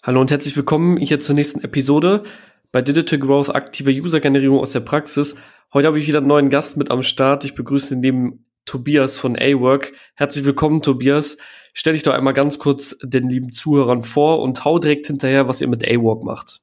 Hallo und herzlich willkommen hier zur nächsten Episode bei Digital Growth aktive User-Generierung aus der Praxis. Heute habe ich wieder einen neuen Gast mit am Start. Ich begrüße neben Tobias von A-Work. Herzlich willkommen, Tobias. Stell dich doch einmal ganz kurz den lieben Zuhörern vor und hau direkt hinterher, was ihr mit A-Work macht.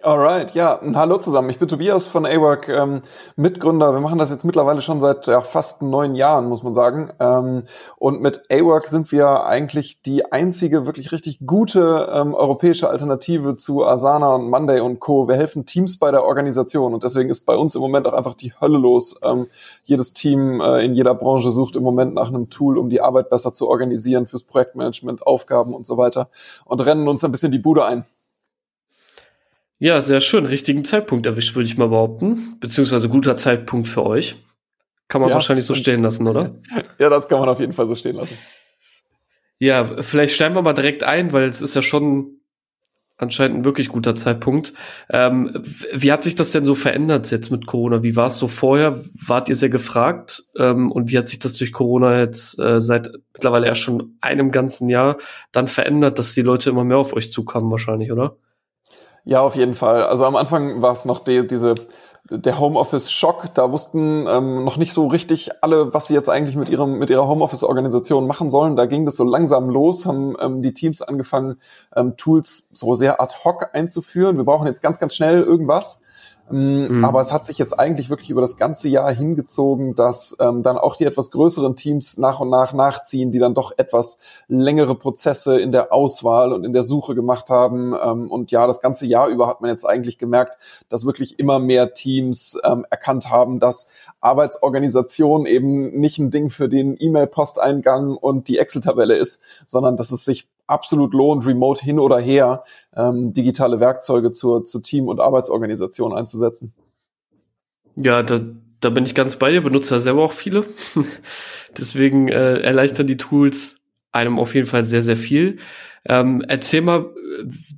Alright, ja, hallo zusammen. Ich bin Tobias von AWork, ähm, Mitgründer. Wir machen das jetzt mittlerweile schon seit ja, fast neun Jahren, muss man sagen. Ähm, und mit AWork sind wir eigentlich die einzige wirklich richtig gute ähm, europäische Alternative zu Asana und Monday und Co. Wir helfen Teams bei der Organisation und deswegen ist bei uns im Moment auch einfach die Hölle los. Ähm, jedes Team äh, in jeder Branche sucht im Moment nach einem Tool, um die Arbeit besser zu organisieren fürs Projektmanagement, Aufgaben und so weiter und rennen uns ein bisschen die Bude ein. Ja, sehr schön. Richtigen Zeitpunkt erwischt, würde ich mal behaupten. Beziehungsweise guter Zeitpunkt für euch. Kann man ja, wahrscheinlich so stehen lassen, oder? Ja, das kann man auf jeden Fall so stehen lassen. Ja, vielleicht steigen wir mal direkt ein, weil es ist ja schon anscheinend ein wirklich guter Zeitpunkt. Ähm, wie hat sich das denn so verändert jetzt mit Corona? Wie war es so vorher? Wart ihr sehr gefragt? Ähm, und wie hat sich das durch Corona jetzt äh, seit mittlerweile ja schon einem ganzen Jahr dann verändert, dass die Leute immer mehr auf euch zukamen wahrscheinlich, oder? Ja, auf jeden Fall. Also am Anfang war es noch die, diese der Homeoffice-Schock. Da wussten ähm, noch nicht so richtig alle, was sie jetzt eigentlich mit ihrem mit ihrer Homeoffice-Organisation machen sollen. Da ging das so langsam los, haben ähm, die Teams angefangen, ähm, Tools so sehr ad hoc einzuführen. Wir brauchen jetzt ganz, ganz schnell irgendwas. Mhm. Aber es hat sich jetzt eigentlich wirklich über das ganze Jahr hingezogen, dass ähm, dann auch die etwas größeren Teams nach und nach nachziehen, die dann doch etwas längere Prozesse in der Auswahl und in der Suche gemacht haben. Ähm, und ja, das ganze Jahr über hat man jetzt eigentlich gemerkt, dass wirklich immer mehr Teams ähm, erkannt haben, dass Arbeitsorganisation eben nicht ein Ding für den E-Mail-Posteingang und die Excel-Tabelle ist, sondern dass es sich absolut lohnt, remote hin oder her ähm, digitale Werkzeuge zur, zur Team- und Arbeitsorganisation einzusetzen. Ja, da, da bin ich ganz bei dir, benutze ja selber auch viele. Deswegen äh, erleichtern die Tools einem auf jeden Fall sehr, sehr viel. Ähm, erzähl mal,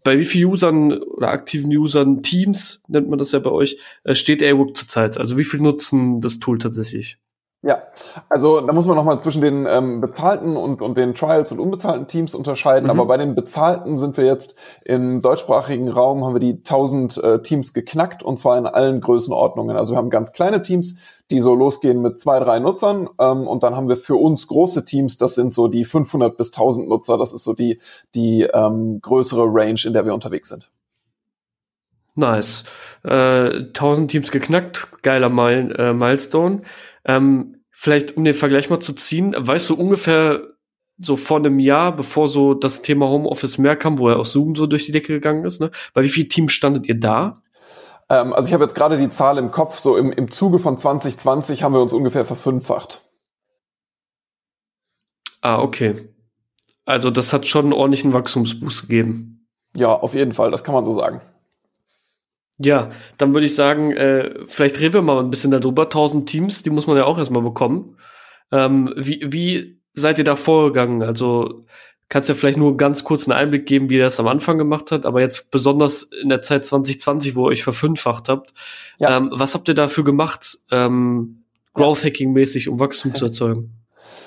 bei wie vielen Usern oder aktiven Usern, Teams nennt man das ja bei euch, äh, steht Airbook zurzeit? Also wie viel nutzen das Tool tatsächlich? Ja, also da muss man nochmal zwischen den ähm, bezahlten und, und den Trials und unbezahlten Teams unterscheiden. Mhm. Aber bei den bezahlten sind wir jetzt im deutschsprachigen Raum, haben wir die 1000 äh, Teams geknackt und zwar in allen Größenordnungen. Also wir haben ganz kleine Teams, die so losgehen mit zwei, drei Nutzern. Ähm, und dann haben wir für uns große Teams, das sind so die 500 bis 1000 Nutzer. Das ist so die, die ähm, größere Range, in der wir unterwegs sind. Nice. Äh, 1000 Teams geknackt, geiler Mile äh, Milestone. Ähm, vielleicht, um den Vergleich mal zu ziehen, weißt du ungefähr so vor einem Jahr, bevor so das Thema Homeoffice mehr kam, wo er auch Zoom so durch die Decke gegangen ist, ne? Bei wie vielen Teams standet ihr da? Ähm, also ich habe jetzt gerade die Zahl im Kopf, so im, im Zuge von 2020 haben wir uns ungefähr verfünffacht. Ah, okay. Also das hat schon einen ordentlichen Wachstumsboost gegeben. Ja, auf jeden Fall, das kann man so sagen. Ja, dann würde ich sagen, äh, vielleicht reden wir mal ein bisschen darüber. 1000 Teams, die muss man ja auch erstmal bekommen. Ähm, wie, wie seid ihr da vorgegangen? Also kannst ja vielleicht nur ganz kurz einen Einblick geben, wie ihr das am Anfang gemacht habt, aber jetzt besonders in der Zeit 2020, wo ihr euch verfünffacht habt. Ja. Ähm, was habt ihr dafür gemacht, ähm, Growth Hacking mäßig, um Wachstum zu erzeugen?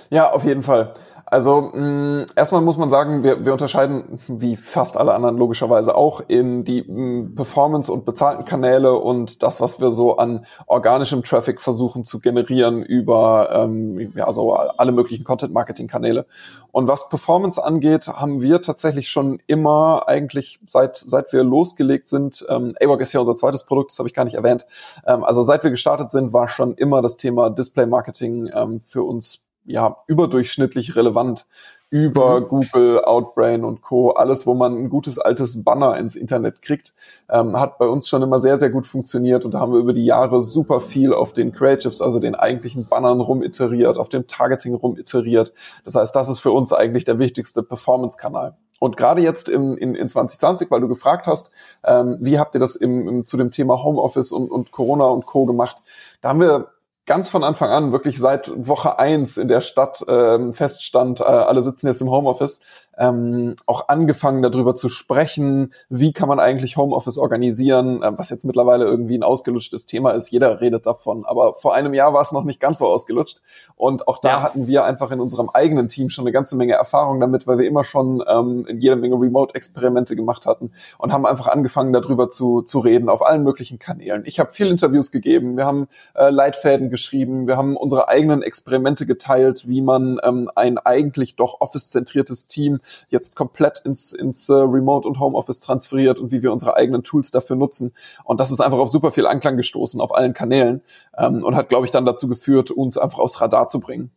Ja, auf jeden Fall. Also mh, erstmal muss man sagen, wir, wir unterscheiden, wie fast alle anderen logischerweise auch, in die mh, Performance und bezahlten Kanäle und das, was wir so an organischem Traffic versuchen zu generieren über ähm, ja, so alle möglichen Content-Marketing-Kanäle. Und was Performance angeht, haben wir tatsächlich schon immer eigentlich seit seit wir losgelegt sind, ähm, AWOC ist ja unser zweites Produkt, das habe ich gar nicht erwähnt. Ähm, also seit wir gestartet sind, war schon immer das Thema Display-Marketing ähm, für uns ja, überdurchschnittlich relevant über mhm. Google, Outbrain und Co. Alles, wo man ein gutes altes Banner ins Internet kriegt, ähm, hat bei uns schon immer sehr, sehr gut funktioniert. Und da haben wir über die Jahre super viel auf den Creatives, also den eigentlichen Bannern rumiteriert, auf dem Targeting rumiteriert. Das heißt, das ist für uns eigentlich der wichtigste Performance-Kanal. Und gerade jetzt im, in, in 2020, weil du gefragt hast, ähm, wie habt ihr das im, im, zu dem Thema Homeoffice und, und Corona und Co. gemacht? Da haben wir ganz von Anfang an, wirklich seit Woche eins in der Stadt ähm, feststand, äh, alle sitzen jetzt im Homeoffice, ähm, auch angefangen darüber zu sprechen, wie kann man eigentlich Homeoffice organisieren, äh, was jetzt mittlerweile irgendwie ein ausgelutschtes Thema ist. Jeder redet davon, aber vor einem Jahr war es noch nicht ganz so ausgelutscht. Und auch da ja. hatten wir einfach in unserem eigenen Team schon eine ganze Menge Erfahrung damit, weil wir immer schon ähm, jede Menge Remote-Experimente gemacht hatten und haben einfach angefangen darüber zu, zu reden auf allen möglichen Kanälen. Ich habe viel Interviews gegeben, wir haben äh, Leitfäden geschrieben, wir haben unsere eigenen Experimente geteilt, wie man ähm, ein eigentlich doch office-zentriertes Team jetzt komplett ins, ins uh, Remote und Homeoffice transferiert und wie wir unsere eigenen Tools dafür nutzen. Und das ist einfach auf super viel Anklang gestoßen auf allen Kanälen ähm, und hat, glaube ich, dann dazu geführt, uns einfach aufs Radar zu bringen.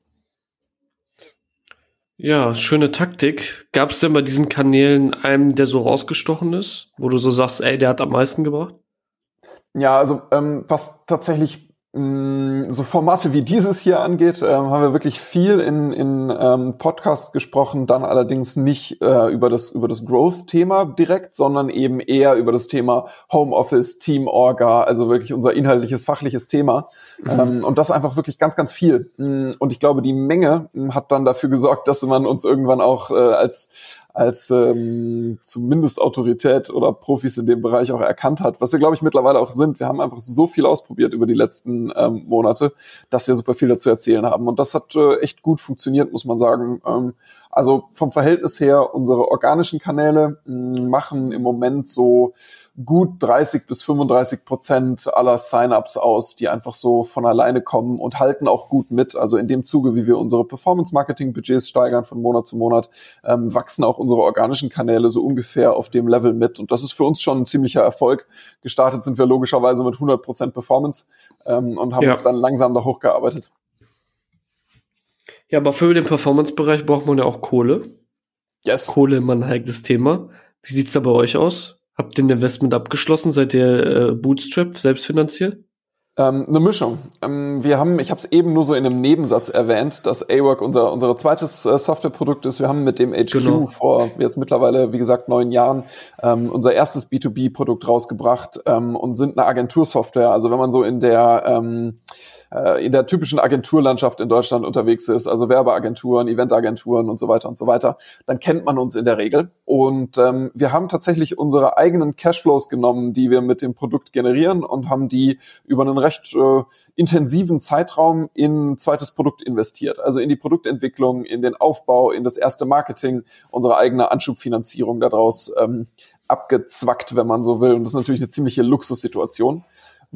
Ja, schöne Taktik. Gab es denn bei diesen Kanälen einen, der so rausgestochen ist, wo du so sagst, ey, der hat am meisten gebracht? Ja, also ähm, was tatsächlich so Formate wie dieses hier angeht, äh, haben wir wirklich viel in, in ähm, Podcasts gesprochen, dann allerdings nicht äh, über das, über das Growth-Thema direkt, sondern eben eher über das Thema Homeoffice, Team Orga, also wirklich unser inhaltliches, fachliches Thema. Mhm. Ähm, und das einfach wirklich ganz, ganz viel. Mm, und ich glaube, die Menge mm, hat dann dafür gesorgt, dass man uns irgendwann auch äh, als als ähm, zumindest Autorität oder Profis in dem Bereich auch erkannt hat, was wir, glaube ich, mittlerweile auch sind. Wir haben einfach so viel ausprobiert über die letzten ähm, Monate, dass wir super viel dazu erzählen haben. Und das hat äh, echt gut funktioniert, muss man sagen. Ähm, also vom Verhältnis her, unsere organischen Kanäle mh, machen im Moment so gut 30 bis 35 Prozent aller Sign-ups aus, die einfach so von alleine kommen und halten auch gut mit. Also in dem Zuge, wie wir unsere Performance-Marketing-Budgets steigern von Monat zu Monat, ähm, wachsen auch unsere organischen Kanäle so ungefähr auf dem Level mit. Und das ist für uns schon ein ziemlicher Erfolg. Gestartet sind wir logischerweise mit 100 Prozent Performance ähm, und haben ja. uns dann langsam da hochgearbeitet. Ja, aber für den Performance-Bereich braucht man ja auch Kohle. Yes. Kohle immer ein heikles Thema. Wie sieht's da bei euch aus? Habt ihr ein Investment abgeschlossen? Seid ihr äh, Bootstrap selbstfinanziert? Ähm, eine Mischung. Ähm, wir haben, ich habe es eben nur so in einem Nebensatz erwähnt, dass AWork unser, unser zweites äh, Softwareprodukt ist. Wir haben mit dem HQ genau. vor jetzt mittlerweile, wie gesagt, neun Jahren ähm, unser erstes B2B-Produkt rausgebracht ähm, und sind eine Agentursoftware. Also wenn man so in der ähm, äh, in der typischen Agenturlandschaft in Deutschland unterwegs ist, also Werbeagenturen, Eventagenturen und so weiter und so weiter, dann kennt man uns in der Regel. Und ähm, wir haben tatsächlich unsere eigenen Cashflows genommen, die wir mit dem Produkt generieren und haben die über einen recht äh, intensiven Zeitraum in zweites Produkt investiert. Also in die Produktentwicklung, in den Aufbau, in das erste Marketing, unsere eigene Anschubfinanzierung daraus ähm, abgezwackt, wenn man so will. Und das ist natürlich eine ziemliche Luxussituation.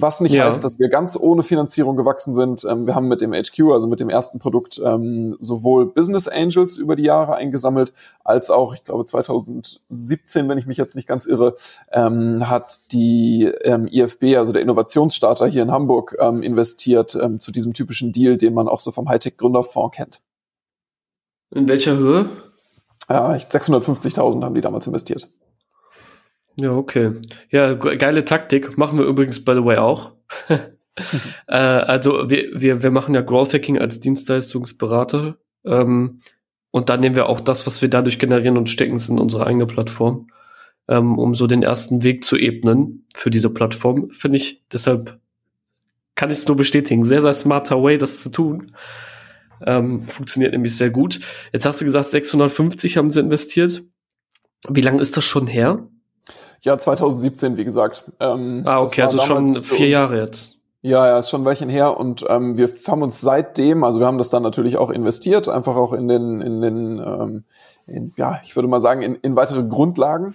Was nicht ja. heißt, dass wir ganz ohne Finanzierung gewachsen sind. Ähm, wir haben mit dem HQ, also mit dem ersten Produkt, ähm, sowohl Business Angels über die Jahre eingesammelt, als auch, ich glaube, 2017, wenn ich mich jetzt nicht ganz irre, ähm, hat die ähm, IFB, also der Innovationsstarter hier in Hamburg, ähm, investiert ähm, zu diesem typischen Deal, den man auch so vom Hightech-Gründerfonds kennt. In welcher Höhe? Ja, 650.000 haben die damals investiert. Ja, okay. Ja, geile Taktik. Machen wir übrigens, by the way, auch. äh, also wir, wir, wir machen ja Growth Hacking als Dienstleistungsberater. Ähm, und dann nehmen wir auch das, was wir dadurch generieren und stecken es in unsere eigene Plattform, ähm, um so den ersten Weg zu ebnen für diese Plattform. Finde ich, deshalb kann ich es nur bestätigen. Sehr, sehr smarter Way, das zu tun. Ähm, funktioniert nämlich sehr gut. Jetzt hast du gesagt, 650 haben sie investiert. Wie lange ist das schon her? Ja, 2017, wie gesagt. Ähm, ah, okay, also schon vier Jahre jetzt. Ja, ja, ist schon ein Weilchen her und ähm, wir haben uns seitdem, also wir haben das dann natürlich auch investiert, einfach auch in den, in den, ähm, in, ja, ich würde mal sagen, in, in weitere Grundlagen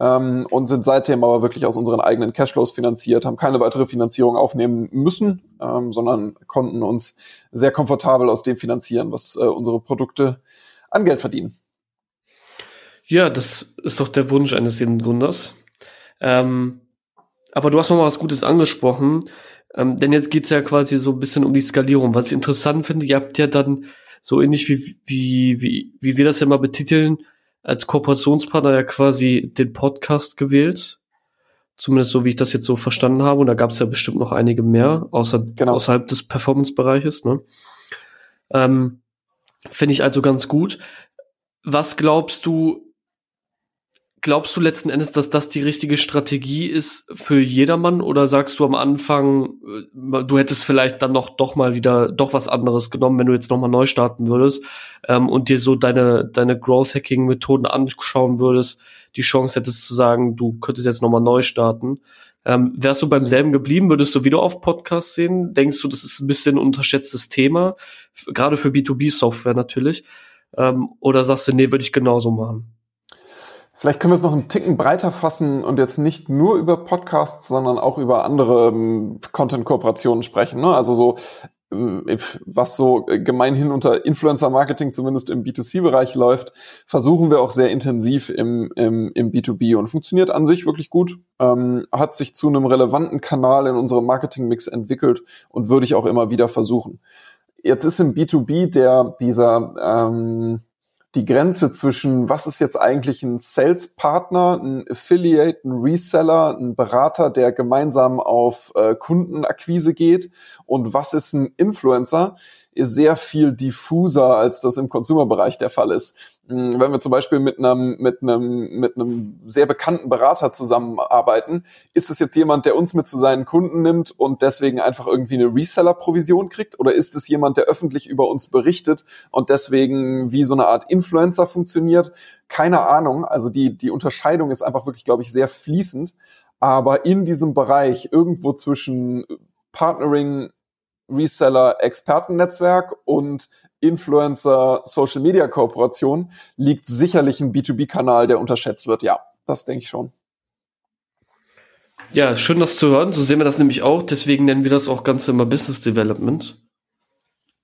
ähm, und sind seitdem aber wirklich aus unseren eigenen Cashflows finanziert, haben keine weitere Finanzierung aufnehmen müssen, ähm, sondern konnten uns sehr komfortabel aus dem finanzieren, was äh, unsere Produkte an Geld verdienen. Ja, das ist doch der Wunsch eines jeden Gründers. Ähm, aber du hast noch mal was Gutes angesprochen, ähm, denn jetzt geht's ja quasi so ein bisschen um die Skalierung. Was ich interessant finde, ihr habt ja dann so ähnlich wie, wie, wie, wie wir das ja mal betiteln, als Kooperationspartner ja quasi den Podcast gewählt. Zumindest so, wie ich das jetzt so verstanden habe. Und da gab es ja bestimmt noch einige mehr, außer, genau. außerhalb des Performance-Bereiches. Ne? Ähm, Finde ich also ganz gut. Was glaubst du, glaubst du letzten Endes, dass das die richtige Strategie ist für jedermann oder sagst du am Anfang, äh, du hättest vielleicht dann noch doch mal wieder doch was anderes genommen, wenn du jetzt noch mal neu starten würdest ähm, und dir so deine deine Growth Hacking Methoden anschauen würdest, die Chance hättest zu sagen, du könntest jetzt noch mal neu starten. Ähm, wärst du beim selben geblieben, würdest du wieder auf Podcasts sehen? Denkst du, das ist ein bisschen ein unterschätztes Thema, gerade für B2B-Software natürlich? Ähm, oder sagst du, nee, würde ich genauso machen? Vielleicht können wir es noch einen Ticken breiter fassen und jetzt nicht nur über Podcasts, sondern auch über andere ähm, Content-Kooperationen sprechen. Ne? Also so, ähm, was so gemeinhin unter Influencer-Marketing zumindest im B2C-Bereich läuft, versuchen wir auch sehr intensiv im, im, im B2B und funktioniert an sich wirklich gut, ähm, hat sich zu einem relevanten Kanal in unserem Marketing-Mix entwickelt und würde ich auch immer wieder versuchen. Jetzt ist im B2B der, dieser, ähm, die Grenze zwischen, was ist jetzt eigentlich ein Sales-Partner, ein Affiliate, ein Reseller, ein Berater, der gemeinsam auf äh, Kundenakquise geht und was ist ein Influencer, sehr viel diffuser, als das im Consumer-Bereich der Fall ist. Hm, wenn wir zum Beispiel mit einem, mit einem, mit einem sehr bekannten Berater zusammenarbeiten, ist es jetzt jemand, der uns mit zu seinen Kunden nimmt und deswegen einfach irgendwie eine Reseller-Provision kriegt? Oder ist es jemand, der öffentlich über uns berichtet und deswegen wie so eine Art Influencer funktioniert? Keine Ahnung. Also die, die Unterscheidung ist einfach wirklich, glaube ich, sehr fließend. Aber in diesem Bereich irgendwo zwischen Partnering, Reseller, Expertennetzwerk und Influencer, Social Media Kooperation liegt sicherlich ein B2B-Kanal, der unterschätzt wird. Ja, das denke ich schon. Ja, schön das zu hören. So sehen wir das nämlich auch. Deswegen nennen wir das auch Ganze immer Business Development.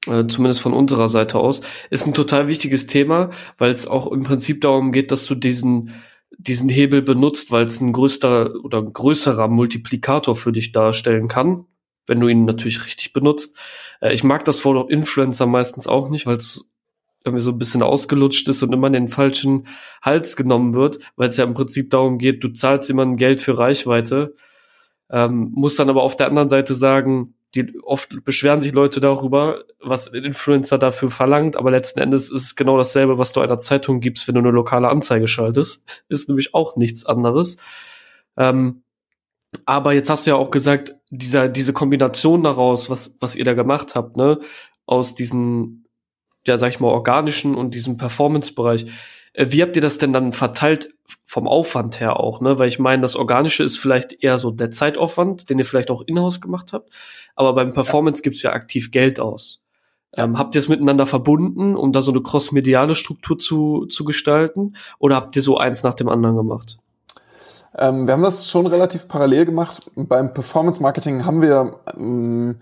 Äh, zumindest von unserer Seite aus. Ist ein total wichtiges Thema, weil es auch im Prinzip darum geht, dass du diesen, diesen Hebel benutzt, weil es ein größter oder ein größerer Multiplikator für dich darstellen kann, wenn du ihn natürlich richtig benutzt. Äh, ich mag das Wort Influencer meistens auch nicht, weil es irgendwie so ein bisschen ausgelutscht ist und immer in den falschen Hals genommen wird, weil es ja im Prinzip darum geht, du zahlst jemandem Geld für Reichweite, ähm, muss dann aber auf der anderen Seite sagen, die oft beschweren sich Leute darüber, was ein Influencer dafür verlangt, aber letzten Endes ist es genau dasselbe, was du einer Zeitung gibst, wenn du eine lokale Anzeige schaltest. Ist nämlich auch nichts anderes. Ähm, aber jetzt hast du ja auch gesagt, dieser, diese Kombination daraus, was, was ihr da gemacht habt, ne, aus diesen, ja, sag ich mal, organischen und diesem Performance-Bereich, äh, wie habt ihr das denn dann verteilt vom Aufwand her auch, ne? Weil ich meine, das Organische ist vielleicht eher so der Zeitaufwand, den ihr vielleicht auch in-house gemacht habt, aber beim Performance ja. gibt's ja aktiv Geld aus. Ja. Ähm, habt ihr es miteinander verbunden, um da so eine cross-mediale Struktur zu, zu gestalten? Oder habt ihr so eins nach dem anderen gemacht? Ähm, wir haben das schon relativ parallel gemacht. Beim Performance Marketing haben wir ähm,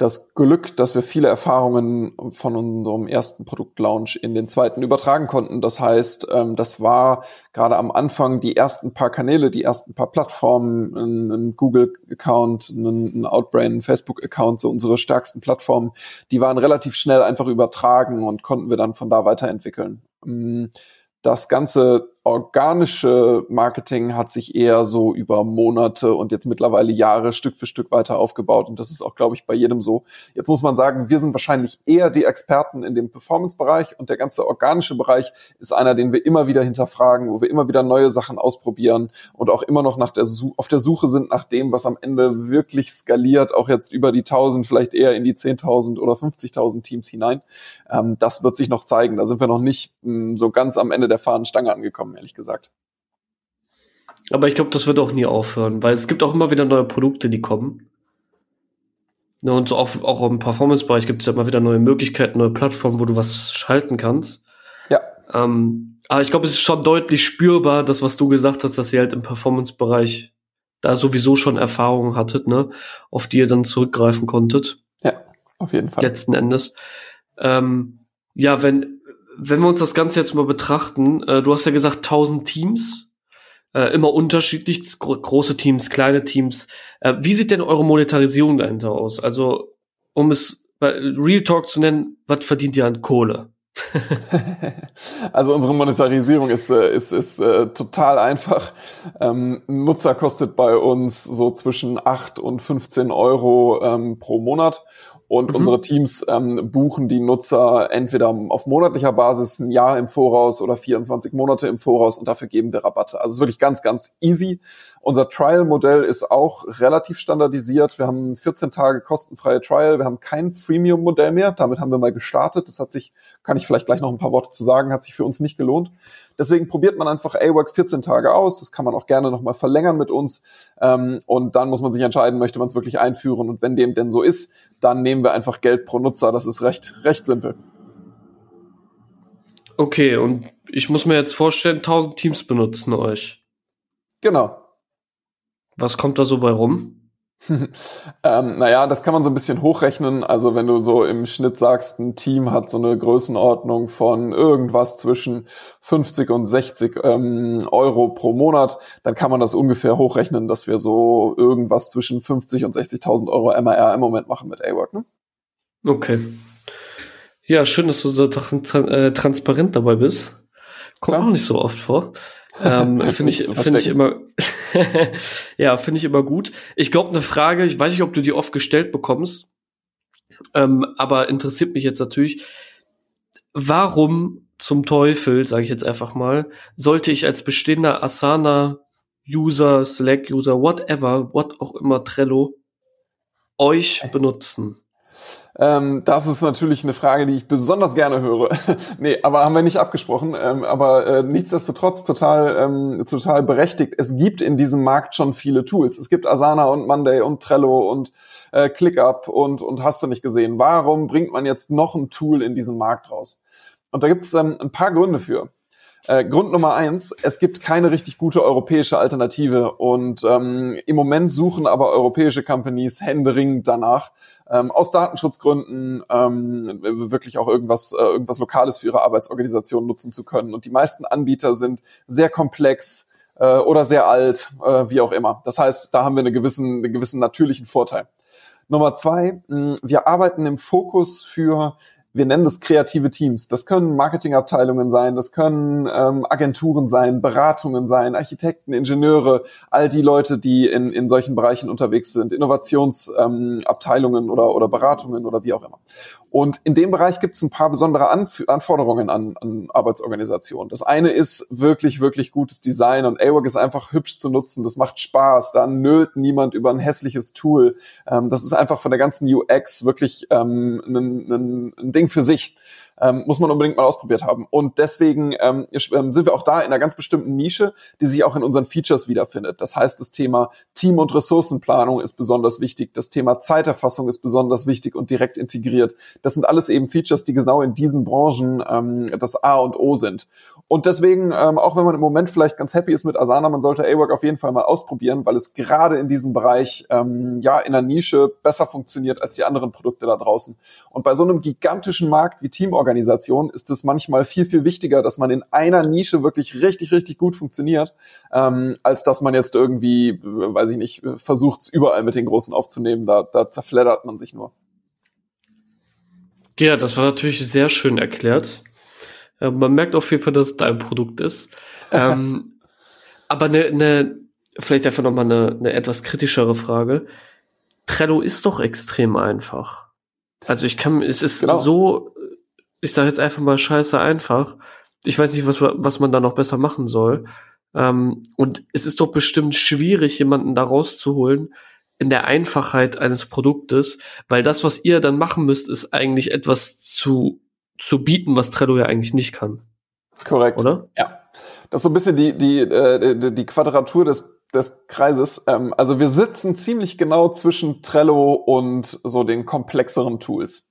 das Glück, dass wir viele Erfahrungen von unserem ersten Produktlaunch in den zweiten übertragen konnten. Das heißt, ähm, das war gerade am Anfang die ersten paar Kanäle, die ersten paar Plattformen, ein, Google-Account, ein, ein Outbrain, ein Facebook-Account, so unsere stärksten Plattformen, die waren relativ schnell einfach übertragen und konnten wir dann von da weiterentwickeln. Ähm, das ganze organische Marketing hat sich eher so über Monate und jetzt mittlerweile Jahre Stück für Stück weiter aufgebaut. Und das ist auch, glaube ich, bei jedem so. Jetzt muss man sagen, wir sind wahrscheinlich eher die Experten in dem Performance-Bereich und der ganze organische Bereich ist einer, den wir immer wieder hinterfragen, wo wir immer wieder neue Sachen ausprobieren und auch immer noch nach der auf der Suche sind nach dem, was am Ende wirklich skaliert, auch jetzt über die 1000, vielleicht eher in die 10.000 oder 50.000 Teams hinein. Ähm, das wird sich noch zeigen. Da sind wir noch nicht mh, hm, so ganz am Ende der Fahnenstange angekommen haben, ehrlich gesagt. Aber ich glaube, das wird auch nie aufhören, weil es gibt auch immer wieder neue Produkte, die kommen. Ja, und so auch, auch im Performance-Bereich gibt es ja immer wieder neue Möglichkeiten, neue Plattformen, wo du was schalten kannst. Ja. Ähm, aber ich glaube, es ist schon deutlich spürbar, das, was du gesagt hast, dass ihr halt im Performance-Bereich da sowieso schon Erfahrungen hattet, ne, auf die ihr dann zurückgreifen konntet. Ja, auf jeden Fall. Letzten Endes. Ähm, ja, wenn, wenn wir uns das Ganze jetzt mal betrachten, äh, du hast ja gesagt 1000 Teams, äh, immer unterschiedlich, gro große Teams, kleine Teams. Äh, wie sieht denn eure Monetarisierung dahinter aus? Also, um es bei Real Talk zu nennen, was verdient ihr an Kohle? also unsere Monetarisierung ist, äh, ist, ist äh, total einfach. Ähm, Nutzer kostet bei uns so zwischen 8 und 15 Euro ähm, pro Monat Und mhm. unsere Teams ähm, buchen die Nutzer entweder auf monatlicher Basis ein Jahr im Voraus oder 24 Monate im Voraus und dafür geben wir Rabatte. Also es ist wirklich ganz, ganz easy. Unser Trial-Modell ist auch relativ standardisiert. Wir haben 14 Tage kostenfreie Trial. Wir haben kein Freemium-Modell mehr. Damit haben wir mal gestartet. Das hat sich, kann ich vielleicht gleich noch ein paar Worte zu sagen, hat sich für uns nicht gelohnt. Deswegen probiert man einfach AWORK 14 Tage aus. Das kann man auch gerne nochmal verlängern mit uns. Ähm, und dann muss man sich entscheiden, möchte man es wirklich einführen. Und wenn dem denn so ist, dann nehmen wir einfach Geld pro Nutzer. Das ist recht, recht simpel. Okay, und ich muss mir jetzt vorstellen, 1000 Teams benutzen euch. Genau. Was kommt da so bei rum? ähm, naja, das kann man so ein bisschen hochrechnen. Also wenn du so im Schnitt sagst, ein Team hat so eine Größenordnung von irgendwas zwischen 50 und 60 ähm, Euro pro Monat, dann kann man das ungefähr hochrechnen, dass wir so irgendwas zwischen 50 und 60.000 Euro MRR im Moment machen mit A-Work. Ne? Okay. Ja, schön, dass du so äh, transparent dabei bist. Kommt Klar. auch nicht so oft vor. Ähm, finde ich, finde ich immer, ja, finde ich immer gut. Ich glaube, eine Frage, ich weiß nicht, ob du die oft gestellt bekommst, ähm, aber interessiert mich jetzt natürlich, warum zum Teufel, sage ich jetzt einfach mal, sollte ich als bestehender Asana-User, Slack-User, whatever, what auch immer, Trello, euch benutzen? Ähm, das ist natürlich eine Frage, die ich besonders gerne höre. nee, aber haben wir nicht abgesprochen. Ähm, aber äh, nichtsdestotrotz total, ähm, total berechtigt. Es gibt in diesem Markt schon viele Tools. Es gibt Asana und Monday und Trello und äh, ClickUp und, und hast du nicht gesehen. Warum bringt man jetzt noch ein Tool in diesen Markt raus? Und da gibt es ähm, ein paar Gründe für. Äh, Grund Nummer eins, es gibt keine richtig gute europäische Alternative und ähm, im Moment suchen aber europäische Companies händeringend danach, ähm, aus Datenschutzgründen ähm, wirklich auch irgendwas, äh, irgendwas Lokales für ihre Arbeitsorganisation nutzen zu können. Und die meisten Anbieter sind sehr komplex äh, oder sehr alt, äh, wie auch immer. Das heißt, da haben wir einen gewissen, einen gewissen natürlichen Vorteil. Nummer zwei, wir arbeiten im Fokus für wir nennen das kreative Teams. Das können Marketingabteilungen sein, das können ähm, Agenturen sein, Beratungen sein, Architekten, Ingenieure, all die Leute, die in, in solchen Bereichen unterwegs sind, Innovationsabteilungen ähm, oder, oder Beratungen oder wie auch immer. Und in dem Bereich gibt es ein paar besondere Anf Anforderungen an, an Arbeitsorganisationen. Das eine ist wirklich, wirklich gutes Design und AWORK ist einfach hübsch zu nutzen. Das macht Spaß. Da nölt niemand über ein hässliches Tool. Ähm, das ist einfach von der ganzen UX wirklich ähm, ein, ein, ein Ding für sich ähm, muss man unbedingt mal ausprobiert haben. Und deswegen ähm, ähm, sind wir auch da in einer ganz bestimmten Nische, die sich auch in unseren Features wiederfindet. Das heißt, das Thema Team- und Ressourcenplanung ist besonders wichtig. Das Thema Zeiterfassung ist besonders wichtig und direkt integriert. Das sind alles eben Features, die genau in diesen Branchen ähm, das A und O sind. Und deswegen, ähm, auch wenn man im Moment vielleicht ganz happy ist mit Asana, man sollte A-Work auf jeden Fall mal ausprobieren, weil es gerade in diesem Bereich ähm, ja in der Nische besser funktioniert als die anderen Produkte da draußen. Und bei so einem gigantischen Markt wie Teamorganisation Organisation ist es manchmal viel, viel wichtiger, dass man in einer Nische wirklich richtig, richtig gut funktioniert, ähm, als dass man jetzt irgendwie, äh, weiß ich nicht, versucht es überall mit den Großen aufzunehmen. Da, da zerfleddert man sich nur. Ja, das war natürlich sehr schön erklärt. Äh, man merkt auf jeden Fall, dass es dein Produkt ist. ähm, aber eine, ne, vielleicht einfach nochmal eine, eine etwas kritischere Frage. Trello ist doch extrem einfach. Also ich kann, es ist genau. so ich sage jetzt einfach mal scheiße einfach. Ich weiß nicht, was, was man da noch besser machen soll. Ähm, und es ist doch bestimmt schwierig, jemanden da rauszuholen in der Einfachheit eines Produktes, weil das, was ihr dann machen müsst, ist eigentlich etwas zu, zu bieten, was Trello ja eigentlich nicht kann. Korrekt. Oder? Ja. Das ist so ein bisschen die, die, äh, die, Quadratur des des Kreises. Ähm, also wir sitzen ziemlich genau zwischen Trello und so den komplexeren Tools.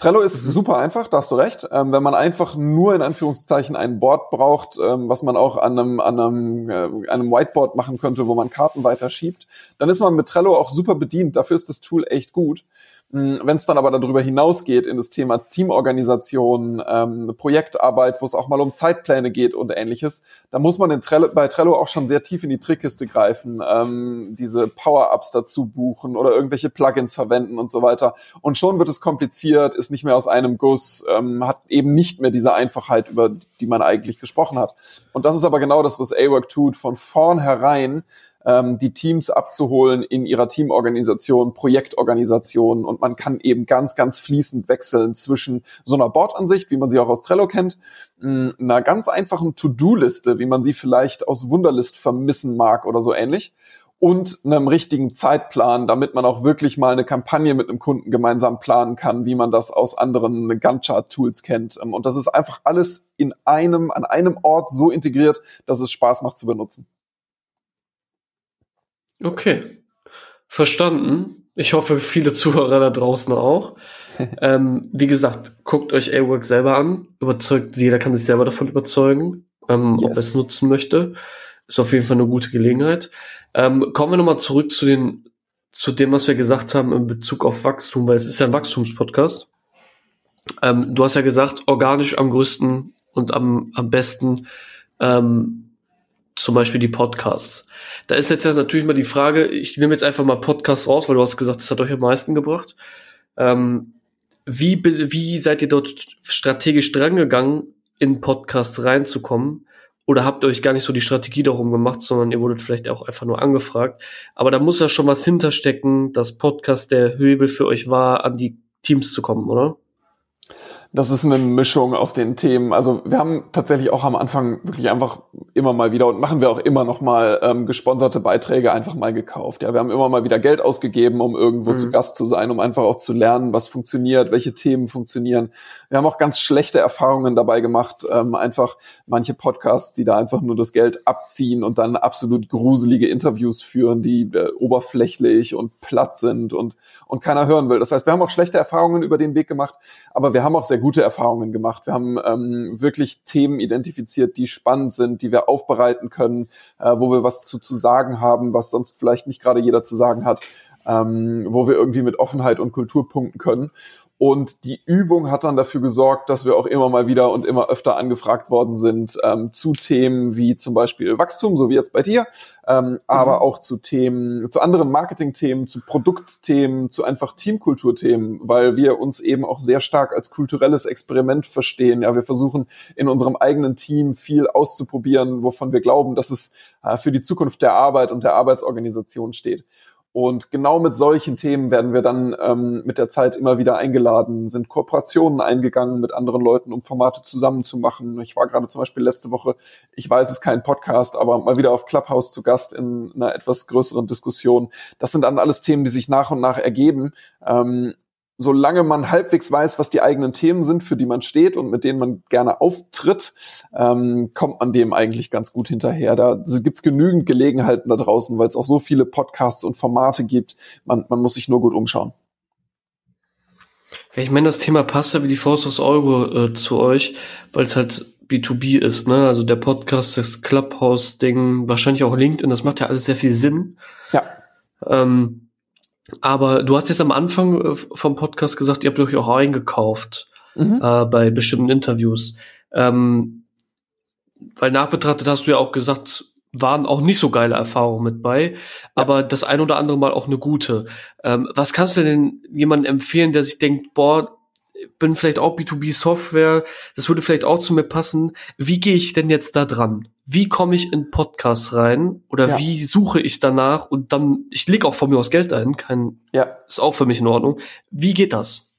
Trello ist mhm. super einfach, da hast du recht. Ähm, wenn man einfach nur in Anführungszeichen ein Board braucht, ähm, was man auch an einem, an einem, äh, einem Whiteboard machen könnte, wo man Karten weiterschiebt, dann ist man mit Trello auch super bedient. Dafür ist das Tool echt gut. Hm, Wenn es dann aber darüber hinausgeht in das Thema Teamorganisation, ähm, Projektarbeit, wo es auch mal um Zeitpläne geht und ähnliches, da muss man Trello, bei Trello auch schon sehr tief in die Trickkiste greifen, ähm, diese Power-Ups dazu buchen oder irgendwelche Plugins verwenden und so weiter. Und schon wird es kompliziert, ist nicht mehr aus einem Guss, ähm, hat eben nicht mehr diese Einfachheit, über die man eigentlich gesprochen hat. Und das ist aber genau das, was AWORK tut, von vornherein ähm, die Teams abzuholen in ihrer Teamorganisation, Projektorganisation und man kann eben ganz, ganz fließend wechseln zwischen so einer Bordansicht, wie man sie auch aus Trello kennt, einer ganz einfachen To-Do-Liste, wie man sie vielleicht aus Wunderlist vermissen mag oder so ähnlich und einem richtigen Zeitplan, damit man auch wirklich mal eine Kampagne mit einem Kunden gemeinsam planen kann, wie man das aus anderen Gantt-Chart-Tools kennt. Ähm, und das ist einfach alles in einem, an einem Ort so integriert, dass es Spaß macht zu benutzen. Okay. Verstanden. Ich hoffe, viele Zuhörer da draußen auch. ähm, wie gesagt, guckt euch A-Work selber an. Überzeugt, jeder kann sich selber davon überzeugen, ähm, yes. ob er es nutzen möchte. Ist auf jeden Fall eine gute Gelegenheit. Ähm, kommen wir nochmal zurück zu den, zu dem, was wir gesagt haben in Bezug auf Wachstum, weil es ist ja ein Wachstumspodcast. Ähm, du hast ja gesagt, organisch am größten und am, am besten ähm, zum Beispiel die Podcasts. Da ist jetzt natürlich mal die Frage, ich nehme jetzt einfach mal Podcasts raus, weil du hast gesagt, das hat euch am meisten gebracht. Ähm, wie, wie seid ihr dort strategisch drangegangen, in Podcasts reinzukommen? Oder habt ihr euch gar nicht so die Strategie darum gemacht, sondern ihr wurdet vielleicht auch einfach nur angefragt. Aber da muss ja schon was hinterstecken, dass Podcast der Höbel für euch war, an die Teams zu kommen, oder? Das ist eine Mischung aus den Themen. Also wir haben tatsächlich auch am Anfang wirklich einfach immer mal wieder und machen wir auch immer noch mal ähm, gesponserte Beiträge einfach mal gekauft. Ja, wir haben immer mal wieder Geld ausgegeben, um irgendwo mhm. zu Gast zu sein, um einfach auch zu lernen, was funktioniert, welche Themen funktionieren. Wir haben auch ganz schlechte Erfahrungen dabei gemacht, ähm, einfach manche Podcasts, die da einfach nur das Geld abziehen und dann absolut gruselige Interviews führen, die äh, oberflächlich und platt sind und und keiner hören will. Das heißt, wir haben auch schlechte Erfahrungen über den Weg gemacht, aber wir haben auch sehr gute Erfahrungen gemacht. Wir haben ähm, wirklich Themen identifiziert, die spannend sind, die wir aufbereiten können, äh, wo wir was zu, zu sagen haben, was sonst vielleicht nicht gerade jeder zu sagen hat, ähm, wo wir irgendwie mit Offenheit und Kultur punkten können. Und die Übung hat dann dafür gesorgt, dass wir auch immer mal wieder und immer öfter angefragt worden sind ähm, zu Themen wie zum Beispiel Wachstum, so wie jetzt bei dir, ähm, mhm. aber auch zu Themen, zu anderen Marketingthemen, zu Produktthemen, zu einfach Teamkulturthemen, weil wir uns eben auch sehr stark als kulturelles Experiment verstehen. Ja, wir versuchen in unserem eigenen Team viel auszuprobieren, wovon wir glauben, dass es äh, für die Zukunft der Arbeit und der Arbeitsorganisation steht. Und genau mit solchen Themen werden wir dann ähm, mit der Zeit immer wieder eingeladen, sind Kooperationen eingegangen mit anderen Leuten, um Formate zusammenzumachen. Ich war gerade zum Beispiel letzte Woche, ich weiß, es ist kein Podcast, aber mal wieder auf Clubhouse zu Gast in einer etwas größeren Diskussion. Das sind dann alles Themen, die sich nach und nach ergeben. Ähm, solange man halbwegs weiß, was die eigenen Themen sind, für die man steht und mit denen man gerne auftritt, ähm, kommt man dem eigentlich ganz gut hinterher. Da gibt's genügend Gelegenheiten da draußen, weil es auch so viele Podcasts und Formate gibt. Man, man muss sich nur gut umschauen. Ja, ich meine, das Thema passt ja wie die Faust aufs Auge äh, zu euch, weil es halt B2B ist, ne? Also der Podcast, das Clubhouse-Ding, wahrscheinlich auch LinkedIn, das macht ja alles sehr viel Sinn. Ja. Ähm, aber du hast jetzt am Anfang äh, vom Podcast gesagt, ihr habt euch auch eingekauft mhm. äh, bei bestimmten Interviews. Ähm, weil nachbetrachtet hast du ja auch gesagt, waren auch nicht so geile Erfahrungen mit bei, aber das ein oder andere Mal auch eine gute. Ähm, was kannst du denn jemandem empfehlen, der sich denkt, boah, bin vielleicht auch B2B-Software, das würde vielleicht auch zu mir passen. Wie gehe ich denn jetzt da dran? Wie komme ich in Podcasts rein? Oder ja. wie suche ich danach? Und dann, ich leg auch von mir aus Geld ein, kein, ja. ist auch für mich in Ordnung. Wie geht das?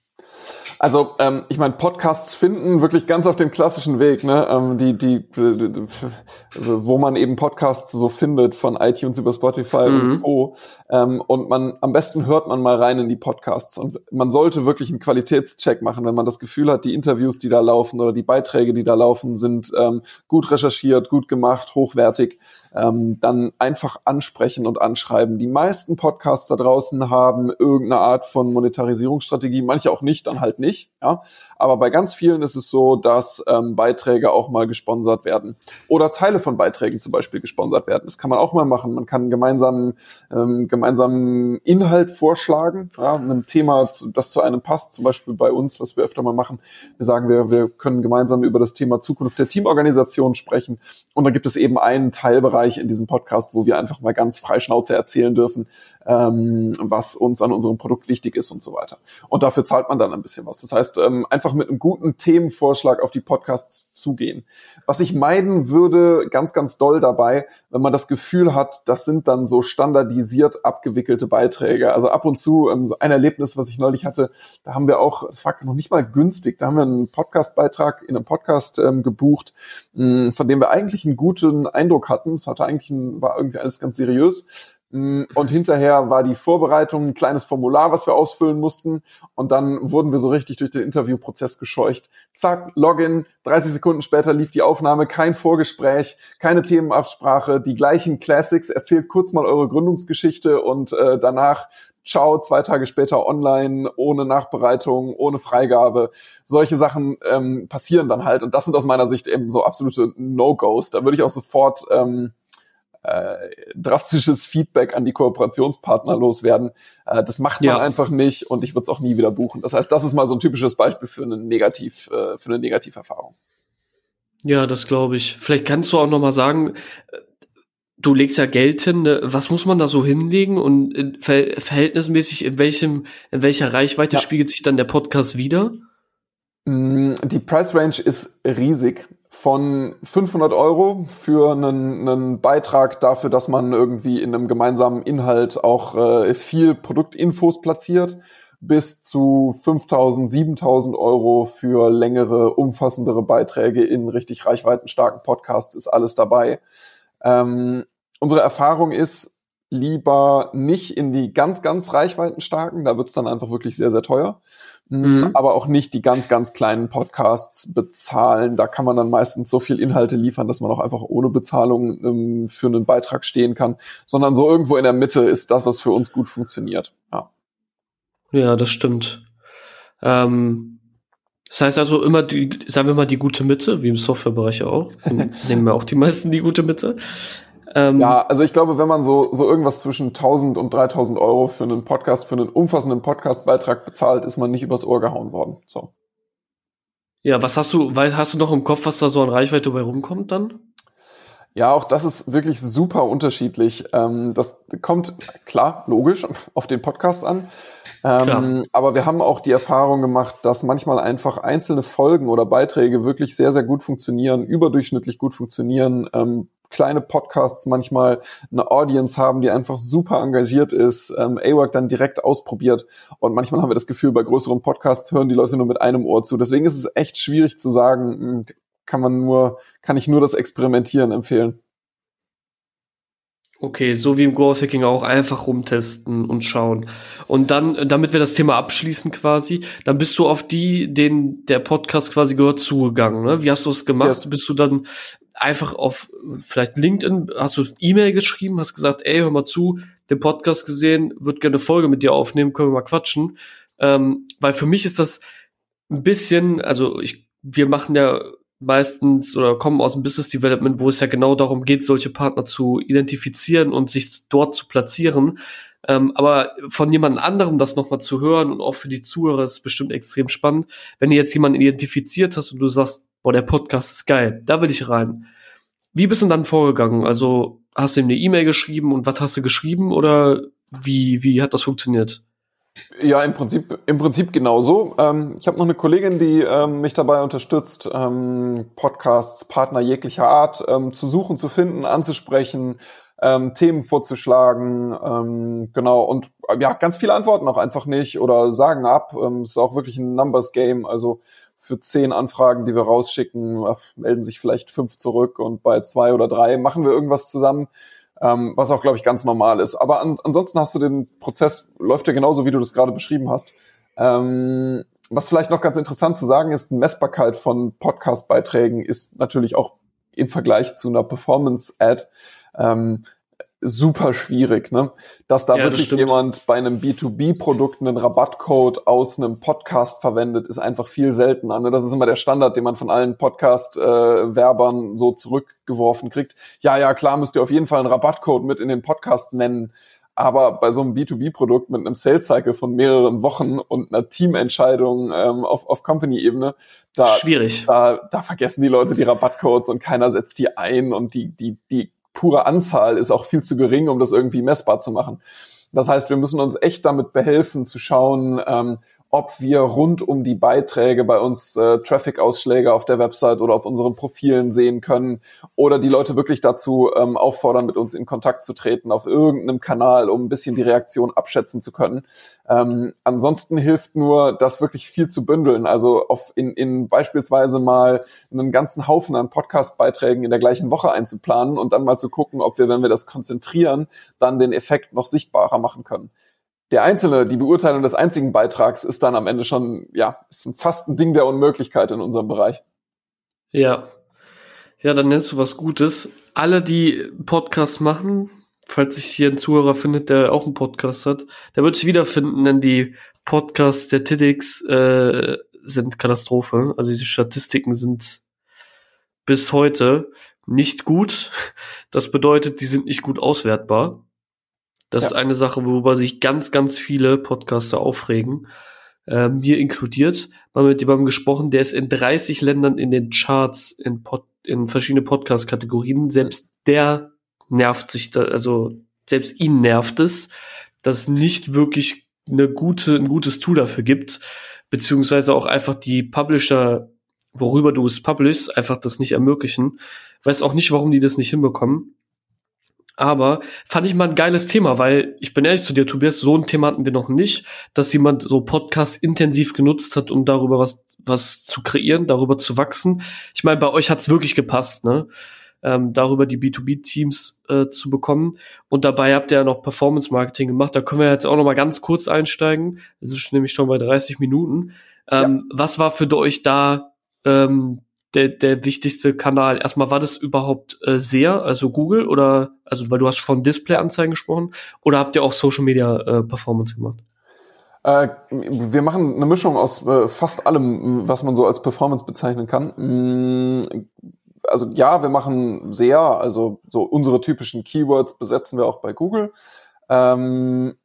Also ähm, ich meine, Podcasts finden wirklich ganz auf dem klassischen Weg, ne? Ähm, die, die, die, wo man eben Podcasts so findet, von iTunes über Spotify mhm. und Co. Ähm, und man am besten hört man mal rein in die Podcasts. Und man sollte wirklich einen Qualitätscheck machen, wenn man das Gefühl hat, die Interviews, die da laufen oder die Beiträge, die da laufen, sind ähm, gut recherchiert, gut gemacht, hochwertig ähm, dann einfach ansprechen und anschreiben. Die meisten Podcasts da draußen haben irgendeine Art von Monetarisierungsstrategie, manche auch nicht, dann halt nicht. Ja? Aber bei ganz vielen ist es so, dass ähm, Beiträge auch mal gesponsert werden oder Teile von Beiträgen zum Beispiel gesponsert werden. Das kann man auch mal machen. Man kann gemeinsam ähm, gemeinsamen Inhalt vorschlagen, ja, einem Thema, das zu einem passt. Zum Beispiel bei uns, was wir öfter mal machen. Wir sagen, wir, wir können gemeinsam über das Thema Zukunft der Teamorganisation sprechen. Und da gibt es eben einen Teilbereich Bereich in diesem Podcast, wo wir einfach mal ganz freischnauze erzählen dürfen, ähm, was uns an unserem Produkt wichtig ist und so weiter. Und dafür zahlt man dann ein bisschen was. Das heißt, ähm, einfach mit einem guten Themenvorschlag auf die Podcasts zugehen. Was ich meiden würde, ganz, ganz doll dabei, wenn man das Gefühl hat, das sind dann so standardisiert abgewickelte Beiträge. Also ab und zu, ähm, so ein Erlebnis, was ich neulich hatte, da haben wir auch, das war noch nicht mal günstig, da haben wir einen Podcastbeitrag in einem Podcast ähm, gebucht, mh, von dem wir eigentlich einen guten Eindruck hatten. Es hatte eigentlich ein, war irgendwie alles ganz seriös. Mm, und hinterher war die Vorbereitung ein kleines Formular, was wir ausfüllen mussten. Und dann wurden wir so richtig durch den Interviewprozess gescheucht. Zack, Login. 30 Sekunden später lief die Aufnahme, kein Vorgespräch, keine Themenabsprache, die gleichen Classics. Erzählt kurz mal eure Gründungsgeschichte und äh, danach ciao, zwei Tage später online, ohne Nachbereitung, ohne Freigabe. Solche Sachen ähm, passieren dann halt. Und das sind aus meiner Sicht eben so absolute No-Gos. Da würde ich auch sofort ähm, äh, drastisches Feedback an die Kooperationspartner loswerden. Äh, das macht man ja. einfach nicht und ich würde es auch nie wieder buchen. Das heißt, das ist mal so ein typisches Beispiel für eine Negativ, äh, für eine Negativerfahrung. Ja, das glaube ich. Vielleicht kannst du auch noch mal sagen, du legst ja Geld hin, ne? was muss man da so hinlegen und in, ver verhältnismäßig in welchem, in welcher Reichweite ja. spiegelt sich dann der Podcast wieder? Mm, die Price Range ist riesig. Von 500 Euro für einen, einen Beitrag dafür, dass man irgendwie in einem gemeinsamen Inhalt auch äh, viel Produktinfos platziert, bis zu 5000, 7000 Euro für längere, umfassendere Beiträge in richtig reichweitenstarken Podcasts ist alles dabei. Ähm, unsere Erfahrung ist, lieber nicht in die ganz, ganz reichweitenstarken, da wird's dann einfach wirklich sehr, sehr teuer. Mm, mhm. Aber auch nicht die ganz, ganz kleinen Podcasts bezahlen. Da kann man dann meistens so viel Inhalte liefern, dass man auch einfach ohne Bezahlung ähm, für einen Beitrag stehen kann. Sondern so irgendwo in der Mitte ist das, was für uns gut funktioniert. Ja, ja das stimmt. Ähm, das heißt also immer die, sagen wir mal, die gute Mitte, wie im Softwarebereich auch. Nehmen wir auch die meisten die gute Mitte. Ähm, ja, also ich glaube, wenn man so, so irgendwas zwischen 1000 und 3000 Euro für einen Podcast, für einen umfassenden Podcastbeitrag bezahlt, ist man nicht übers Ohr gehauen worden. So. Ja, was hast du, hast du noch im Kopf, was da so an Reichweite bei rumkommt dann? Ja, auch das ist wirklich super unterschiedlich. Ähm, das kommt klar, logisch, auf den Podcast an. Ähm, aber wir haben auch die Erfahrung gemacht, dass manchmal einfach einzelne Folgen oder Beiträge wirklich sehr, sehr gut funktionieren, überdurchschnittlich gut funktionieren. Ähm, kleine Podcasts manchmal eine Audience haben, die einfach super engagiert ist, A-Work dann direkt ausprobiert. Und manchmal haben wir das Gefühl, bei größeren Podcasts hören die Leute nur mit einem Ohr zu. Deswegen ist es echt schwierig zu sagen, hm, kann man nur, kann ich nur das Experimentieren empfehlen. Okay, so wie im Growth Hacking auch einfach rumtesten und schauen. Und dann, damit wir das Thema abschließen quasi, dann bist du auf die, den der Podcast quasi gehört, zugegangen. Ne? Wie hast du es gemacht? Yes. Bist du dann einfach auf vielleicht LinkedIn, hast du E-Mail geschrieben, hast gesagt, ey, hör mal zu, den Podcast gesehen, würde gerne eine Folge mit dir aufnehmen, können wir mal quatschen. Ähm, weil für mich ist das ein bisschen, also ich, wir machen ja meistens oder kommen aus dem Business Development, wo es ja genau darum geht, solche Partner zu identifizieren und sich dort zu platzieren. Ähm, aber von jemand anderem das nochmal zu hören und auch für die Zuhörer ist bestimmt extrem spannend. Wenn du jetzt jemanden identifiziert hast und du sagst, boah, der Podcast ist geil, da will ich rein. Wie bist du dann vorgegangen? Also hast du ihm eine E-Mail geschrieben und was hast du geschrieben oder wie, wie hat das funktioniert? Ja, im Prinzip, im Prinzip genauso. Ähm, ich habe noch eine Kollegin, die ähm, mich dabei unterstützt, ähm, Podcasts, Partner jeglicher Art ähm, zu suchen, zu finden, anzusprechen, ähm, Themen vorzuschlagen, ähm, genau. Und äh, ja, ganz viele antworten auch einfach nicht oder sagen ab. Es ist auch wirklich ein Numbers Game. Also für zehn Anfragen, die wir rausschicken, melden sich vielleicht fünf zurück und bei zwei oder drei machen wir irgendwas zusammen ähm, was auch, glaube ich, ganz normal ist. Aber an, ansonsten hast du den Prozess, läuft ja genauso, wie du das gerade beschrieben hast. Ähm, was vielleicht noch ganz interessant zu sagen ist, Messbarkeit von Podcast-Beiträgen ist natürlich auch im Vergleich zu einer Performance-Ad ähm, super schwierig, ne? Dass da ja, wirklich das jemand bei einem B2B-Produkt einen Rabattcode aus einem Podcast verwendet, ist einfach viel seltener. Ne? Das ist immer der Standard, den man von allen Podcast-Werbern äh, so zurückgeworfen kriegt. Ja, ja, klar, müsst ihr auf jeden Fall einen Rabattcode mit in den Podcast nennen. Aber bei so einem B2B-Produkt mit einem Sales-Cycle von mehreren Wochen und einer Teamentscheidung ähm, auf, auf Company-Ebene, da, Schwierig. Da, da vergessen die Leute die Rabattcodes und keiner setzt die ein und die, die, die pure Anzahl ist auch viel zu gering, um das irgendwie messbar zu machen. Das heißt, wir müssen uns echt damit behelfen, zu schauen, ähm, ob wir rund um die Beiträge bei uns äh, Traffic-Ausschläge auf der Website oder auf unseren Profilen sehen können oder die Leute wirklich dazu ähm, auffordern, mit uns in Kontakt zu treten auf irgendeinem Kanal, um ein bisschen die Reaktion abschätzen zu können. Ähm, ansonsten hilft nur, das wirklich viel zu bündeln, also auf in, in beispielsweise mal einen ganzen Haufen an Podcast-Beiträgen in der gleichen Woche einzuplanen und dann mal zu gucken, ob wir, wenn wir das konzentrieren, dann den Effekt noch sichtbarer machen können der einzelne, die Beurteilung des einzigen Beitrags ist dann am Ende schon, ja, ist fast ein Ding der Unmöglichkeit in unserem Bereich. Ja. Ja, dann nennst du was Gutes. Alle, die Podcasts machen, falls sich hier ein Zuhörer findet, der auch einen Podcast hat, der wird sich wiederfinden, denn die Podcasts der TEDx äh, sind Katastrophe. Also die Statistiken sind bis heute nicht gut. Das bedeutet, die sind nicht gut auswertbar. Das ja. ist eine Sache, worüber sich ganz, ganz viele Podcaster aufregen. Äh, mir inkludiert. Mal mit jemandem gesprochen, der ist in 30 Ländern in den Charts in, Pod, in verschiedene Podcast-Kategorien. Selbst der nervt sich da, also selbst ihn nervt es, dass es nicht wirklich eine gute, ein gutes Tool dafür gibt, beziehungsweise auch einfach die Publisher, worüber du es publishst, einfach das nicht ermöglichen. Weiß auch nicht, warum die das nicht hinbekommen. Aber fand ich mal ein geiles Thema, weil ich bin ehrlich zu dir, Tobias, so ein Thema hatten wir noch nicht, dass jemand so Podcasts intensiv genutzt hat, um darüber was, was zu kreieren, darüber zu wachsen. Ich meine, bei euch hat's wirklich gepasst, ne? Ähm, darüber die B2B-Teams äh, zu bekommen. Und dabei habt ihr ja noch Performance-Marketing gemacht. Da können wir jetzt auch noch mal ganz kurz einsteigen. Das ist nämlich schon bei 30 Minuten. Ähm, ja. Was war für euch da ähm, der, der wichtigste Kanal? Erstmal, war das überhaupt äh, sehr, also Google oder, also weil du hast von Display-Anzeigen gesprochen, oder habt ihr auch Social Media äh, Performance gemacht? Äh, wir machen eine Mischung aus äh, fast allem, was man so als Performance bezeichnen kann. Mm, also ja, wir machen sehr, also so unsere typischen Keywords besetzen wir auch bei Google. Ähm,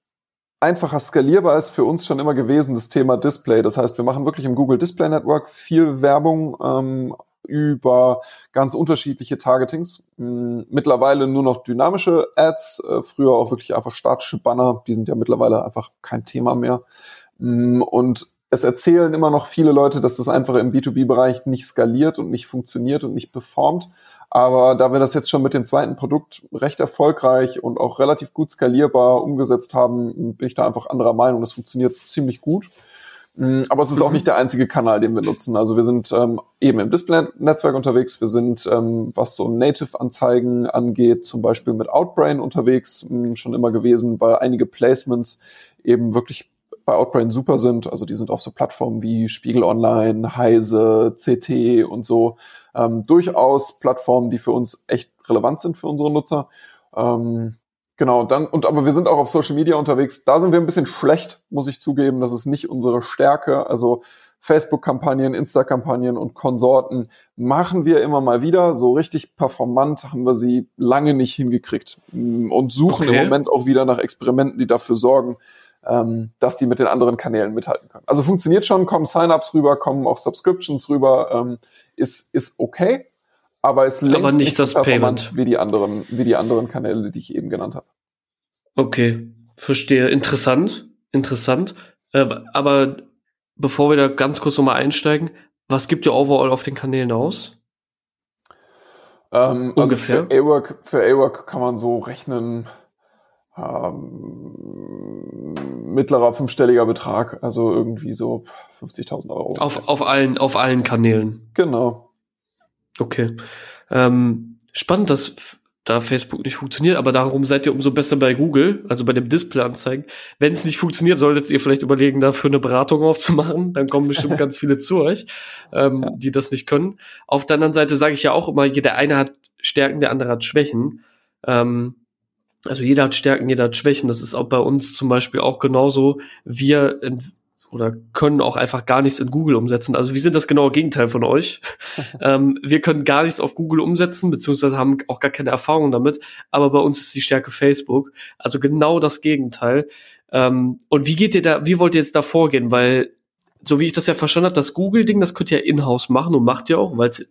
einfacher skalierbar ist für uns schon immer gewesen das Thema Display. Das heißt, wir machen wirklich im Google Display Network viel Werbung ähm, über ganz unterschiedliche Targetings. Hm, mittlerweile nur noch dynamische Ads, äh, früher auch wirklich einfach statische Banner. Die sind ja mittlerweile einfach kein Thema mehr. Hm, und es erzählen immer noch viele Leute, dass das einfach im B2B-Bereich nicht skaliert und nicht funktioniert und nicht performt. Aber da wir das jetzt schon mit dem zweiten Produkt recht erfolgreich und auch relativ gut skalierbar umgesetzt haben, bin ich da einfach anderer Meinung. Das funktioniert ziemlich gut. Mm, aber es ist auch mhm. nicht der einzige Kanal, den wir nutzen. Also wir sind ähm, eben im Display-Netzwerk unterwegs. Wir sind, ähm, was so Native-Anzeigen angeht, zum Beispiel mit Outbrain unterwegs, mh, mm, schon immer gewesen, weil einige Placements eben wirklich bei Outbrain super sind. Also die sind auf so Plattformen wie Spiegel Online, Heise, CT und so. Ähm, durchaus Plattformen, die für uns echt relevant sind für unsere Nutzer. Ähm, genau, dann, und aber wir sind auch auf Social Media unterwegs. Da sind wir ein bisschen schlecht, muss ich zugeben. Das ist nicht unsere Stärke. Also Facebook-Kampagnen, Insta-Kampagnen und Konsorten machen wir immer mal wieder. So richtig performant haben wir sie lange nicht hingekriegt und suchen okay. im Moment auch wieder nach Experimenten, die dafür sorgen, ähm, dass die mit den anderen Kanälen mithalten können. Also funktioniert schon, kommen Sign-ups rüber, kommen auch Subscriptions rüber, ähm, ist, ist okay, aber ist längst aber nicht, nicht das Payment wie die anderen, wie die anderen Kanäle, die ich eben genannt habe. Okay, verstehe. Interessant, interessant. Äh, aber bevor wir da ganz kurz nochmal einsteigen, was gibt ihr overall auf den Kanälen aus? Ähm, also Ungefähr. Also für A-Work kann man so rechnen, ähm, mittlerer fünfstelliger Betrag, also irgendwie so 50.000 Euro. Auf, auf, allen, auf allen Kanälen. Genau. Okay. Ähm, spannend, dass da Facebook nicht funktioniert, aber darum seid ihr umso besser bei Google, also bei dem Display-Anzeigen. Wenn es nicht funktioniert, solltet ihr vielleicht überlegen, dafür eine Beratung aufzumachen. Dann kommen bestimmt ganz viele zu euch, ähm, ja. die das nicht können. Auf der anderen Seite sage ich ja auch immer, der eine hat Stärken, der andere hat Schwächen. Ähm, also jeder hat Stärken, jeder hat Schwächen. Das ist auch bei uns zum Beispiel auch genauso. Wir oder können auch einfach gar nichts in Google umsetzen. Also wir sind das genaue Gegenteil von euch. ähm, wir können gar nichts auf Google umsetzen, beziehungsweise haben auch gar keine Erfahrung damit. Aber bei uns ist die Stärke Facebook. Also genau das Gegenteil. Ähm, und wie geht ihr da, wie wollt ihr jetzt da vorgehen? Weil, so wie ich das ja verstanden habe, das Google-Ding, das könnt ihr ja in-house machen und macht ihr auch, weil es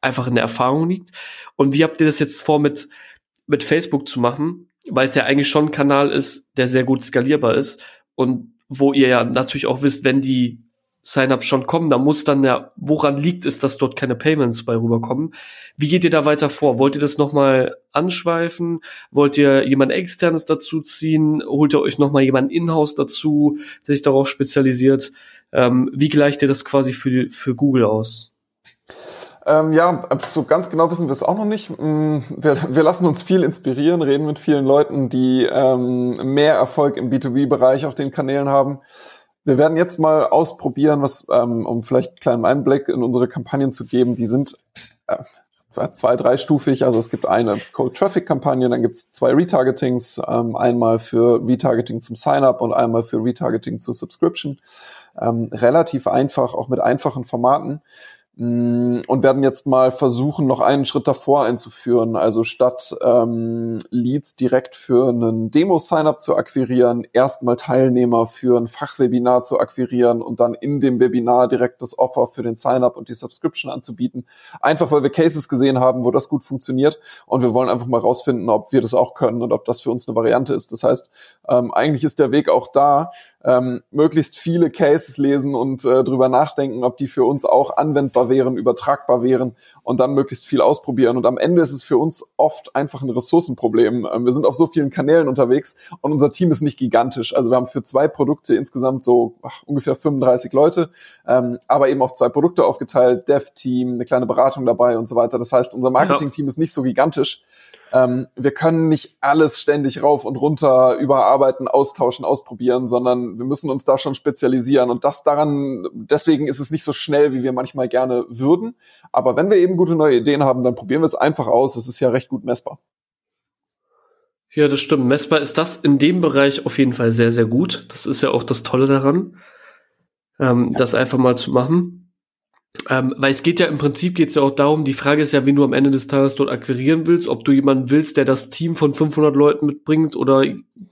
einfach in der Erfahrung liegt. Und wie habt ihr das jetzt vor mit mit Facebook zu machen, weil es ja eigentlich schon ein Kanal ist, der sehr gut skalierbar ist und wo ihr ja natürlich auch wisst, wenn die Sign-ups schon kommen, da muss dann ja, woran liegt es, dass dort keine Payments bei rüberkommen? Wie geht ihr da weiter vor? Wollt ihr das nochmal anschweifen? Wollt ihr jemand externes dazu ziehen? Holt ihr euch nochmal jemand in-house dazu, der sich darauf spezialisiert? Ähm, wie gleicht ihr das quasi für, für Google aus? Ähm, ja, so ganz genau wissen wir es auch noch nicht. Mm, wir, wir lassen uns viel inspirieren, reden mit vielen Leuten, die ähm, mehr Erfolg im B2B-Bereich auf den Kanälen haben. Wir werden jetzt mal ausprobieren, was, ähm, um vielleicht einen kleinen Einblick in unsere Kampagnen zu geben. Die sind äh, zwei, dreistufig. Also es gibt eine Cold Traffic Kampagne, dann gibt es zwei Retargetings, ähm, einmal für Retargeting zum Sign-up und einmal für Retargeting zur Subscription. Ähm, relativ einfach, auch mit einfachen Formaten. Mm, und werden jetzt mal versuchen, noch einen Schritt davor einzuführen. Also statt ähm, Leads direkt für einen Demo-Sign-up zu akquirieren, erstmal Teilnehmer für ein Fachwebinar zu akquirieren und dann in dem Webinar direkt das Offer für den Sign-up und die Subscription anzubieten. Einfach weil wir Cases gesehen haben, wo das gut funktioniert und wir wollen einfach mal rausfinden, ob wir das auch können und ob das für uns eine Variante ist. Das heißt, ähm, eigentlich ist der Weg auch da, ähm, möglichst viele Cases lesen und äh, drüber nachdenken, ob die für uns auch anwendbar wären, übertragbar wären und dann möglichst viel ausprobieren. Und am Ende ist es für uns oft einfach ein Ressourcenproblem. Ähm, wir sind auf so vielen Kanälen unterwegs und unser Team ist nicht gigantisch. Also wir haben für zwei Produkte insgesamt so ach, ungefähr 35 Leute, ähm, aber eben auf zwei Produkte aufgeteilt, Dev-Team, eine kleine Beratung dabei und so weiter. Das heißt, unser Marketing-Team ist nicht so gigantisch. Ähm, wir können nicht alles ständig rauf und runter überarbeiten, austauschen, ausprobieren, sondern wir müssen uns da schon spezialisieren. Und das daran, deswegen ist es nicht so schnell, wie wir manchmal gerne würden. Aber wenn wir eben gute neue Ideen haben, dann probieren wir es einfach aus. Es ist ja recht gut messbar. Ja, das stimmt. Messbar ist das in dem Bereich auf jeden Fall sehr, sehr gut. Das ist ja auch das Tolle daran, ähm, ja. das einfach mal zu machen. Ähm, weil es geht ja im Prinzip geht es ja auch darum, die Frage ist ja, wen du am Ende des Tages dort akquirieren willst, ob du jemanden willst, der das Team von 500 Leuten mitbringt oder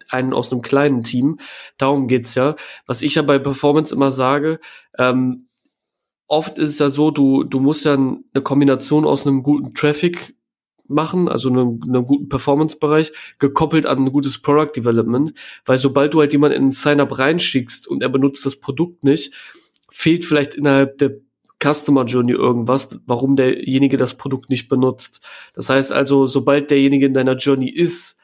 einen aus einem kleinen Team. Darum geht's ja. Was ich ja bei Performance immer sage, ähm, oft ist es ja so, du, du musst ja eine Kombination aus einem guten Traffic machen, also einem, einem guten Performance-Bereich, gekoppelt an ein gutes Product Development, weil sobald du halt jemanden in ein Sign-up reinschickst und er benutzt das Produkt nicht, fehlt vielleicht innerhalb der Customer Journey irgendwas, warum derjenige das Produkt nicht benutzt. Das heißt also, sobald derjenige in deiner Journey ist,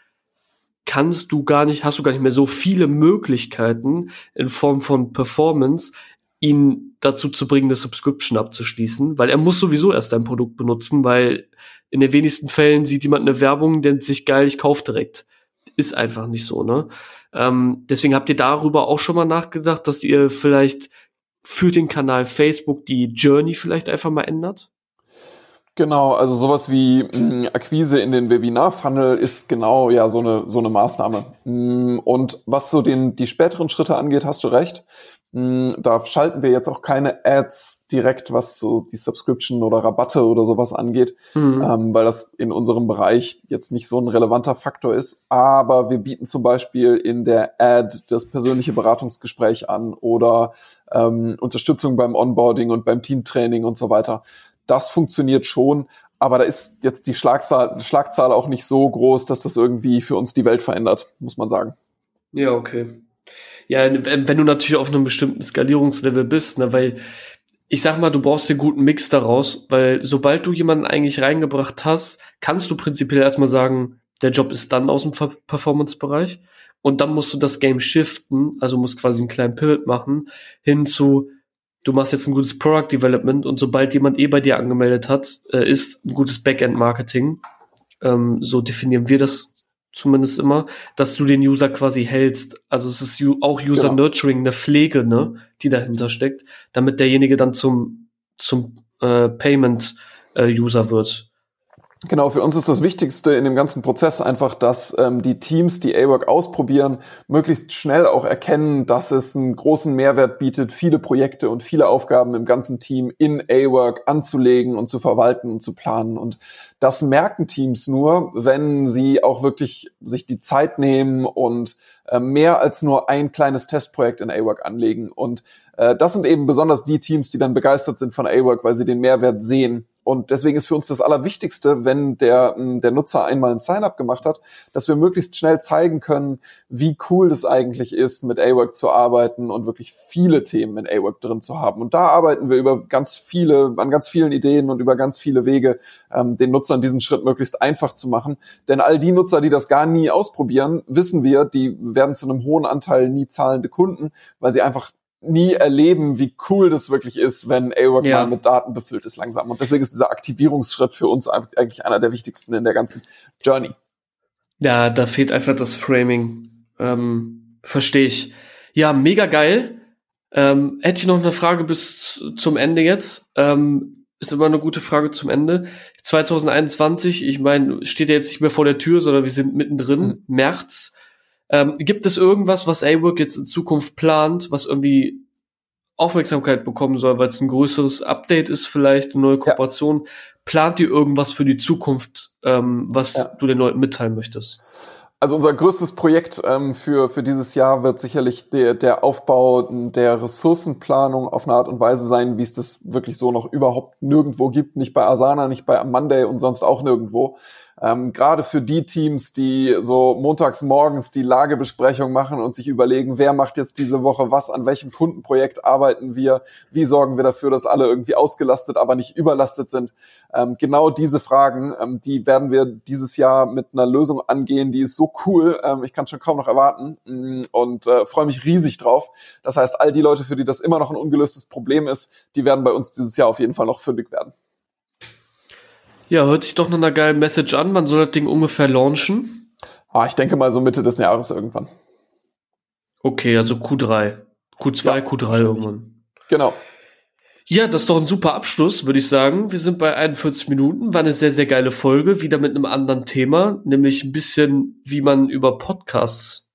kannst du gar nicht, hast du gar nicht mehr so viele Möglichkeiten in Form von Performance, ihn dazu zu bringen, eine Subscription abzuschließen, weil er muss sowieso erst dein Produkt benutzen, weil in den wenigsten Fällen sieht jemand eine Werbung, denkt sich geil, ich kauf direkt. Ist einfach nicht so, ne? Ähm, deswegen habt ihr darüber auch schon mal nachgedacht, dass ihr vielleicht für den Kanal Facebook die Journey vielleicht einfach mal ändert? Genau, also sowas wie mh, mm, Akquise in den Webinar-Funnel ist genau ja so eine so eine Maßnahme. Mm, und was so den die späteren Schritte angeht, hast du recht. Mm, da schalten wir jetzt auch keine Ads direkt, was so die Subscription oder Rabatte oder sowas angeht, mhm. ähm, weil das in unserem Bereich jetzt nicht so ein relevanter Faktor ist. Aber wir bieten zum Beispiel in der Ad das persönliche Beratungsgespräch an oder ähm, Unterstützung beim Onboarding und beim Teamtraining und so weiter. Das funktioniert schon, aber da ist jetzt die Schlagzahl, Schlagzahl auch nicht so groß, dass das irgendwie für uns die Welt verändert, muss man sagen. Ja, okay. Ja, wenn du natürlich auf einem bestimmten Skalierungslevel bist, ne, weil ich sag mal, du brauchst den guten Mix daraus, weil sobald du jemanden eigentlich reingebracht hast, kannst du prinzipiell erstmal sagen, der Job ist dann aus dem Performance-Bereich und dann musst du das Game shiften, also musst quasi einen kleinen Pivot machen, hin zu, du machst jetzt ein gutes Product Development und sobald jemand eh bei dir angemeldet hat, äh, ist ein gutes Backend-Marketing. Ähm, so definieren wir das zumindest immer, dass du den User quasi hältst. Also es ist auch User genau. Nurturing, eine Pflege, ne, die dahinter steckt, damit derjenige dann zum zum äh, Payment äh, User wird. Genau, für uns ist das Wichtigste in dem ganzen Prozess einfach, dass ähm, die Teams, die A-Work ausprobieren, möglichst schnell auch erkennen, dass es einen großen Mehrwert bietet, viele Projekte und viele Aufgaben im ganzen Team in A-Work anzulegen und zu verwalten und zu planen. Und das merken Teams nur, wenn sie auch wirklich sich die Zeit nehmen und äh, mehr als nur ein kleines Testprojekt in A-Work anlegen. Und äh, das sind eben besonders die Teams, die dann begeistert sind von A-Work, weil sie den Mehrwert sehen Und deswegen ist für uns das Allerwichtigste, wenn der, der Nutzer einmal ein Sign-up gemacht hat, dass wir möglichst schnell zeigen können, wie cool das eigentlich ist, mit AWORK zu arbeiten und wirklich viele Themen in AWORK drin zu haben. Und da arbeiten wir über ganz viele, an ganz vielen Ideen und über ganz viele Wege, ähm, den Nutzern diesen Schritt möglichst einfach zu machen. Denn all die Nutzer, die das gar nie ausprobieren, wissen wir, die werden zu einem hohen Anteil nie zahlende Kunden, weil sie einfach nie erleben, wie cool das wirklich ist, wenn AWORK ja. mal mit Daten befüllt ist langsam. Und deswegen ist dieser Aktivierungsschritt für uns eigentlich einer der wichtigsten in der ganzen Journey. Ja, da fehlt einfach das Framing. Ähm, Verstehe ich. Ja, mega geil. Ähm, hätte ich noch eine Frage bis zum Ende jetzt. Ähm, ist immer eine gute Frage zum Ende. 2021, ich meine, steht ja jetzt nicht mehr vor der Tür, sondern wir sind mittendrin, mhm. März. Ähm, gibt es irgendwas, was A-Work jetzt in Zukunft plant, was irgendwie Aufmerksamkeit bekommen soll, weil es ein größeres Update ist, vielleicht eine neue Kooperation? Ja. Plant ihr irgendwas für die Zukunft, ähm, was ja. du den Leuten mitteilen möchtest? Also unser größtes Projekt ähm, für, für dieses Jahr wird sicherlich der, der Aufbau der Ressourcenplanung auf eine Art und Weise sein, wie es das wirklich so noch überhaupt nirgendwo gibt. Nicht bei Asana, nicht bei Monday und sonst auch nirgendwo. Ähm, Gerade für die Teams, die so montags morgens die Lagebesprechung machen und sich überlegen, wer macht jetzt diese Woche was, an welchem Kundenprojekt arbeiten wir, wie sorgen wir dafür, dass alle irgendwie ausgelastet, aber nicht überlastet sind. Ähm, genau diese Fragen, ähm, die werden wir dieses Jahr mit einer Lösung angehen, die ist so cool, ähm, ich kann schon kaum noch erwarten mm, und äh, freue mich riesig drauf. Das heißt, all die Leute, für die das immer noch ein ungelöstes Problem ist, die werden bei uns dieses Jahr auf jeden Fall noch fündig werden. Ja, hört sich doch nach einer geilen Message an. Wann soll das Ding ungefähr launchen? Ah, ich denke mal so Mitte des Jahres irgendwann. Okay, also Q3. Q2, ja, Q3 irgendwann. Genau. Ja, das ist doch ein super Abschluss, würde ich sagen. Wir sind bei 41 Minuten, war eine sehr, sehr geile Folge, wieder mit einem anderen Thema, nämlich ein bisschen, wie man über Podcasts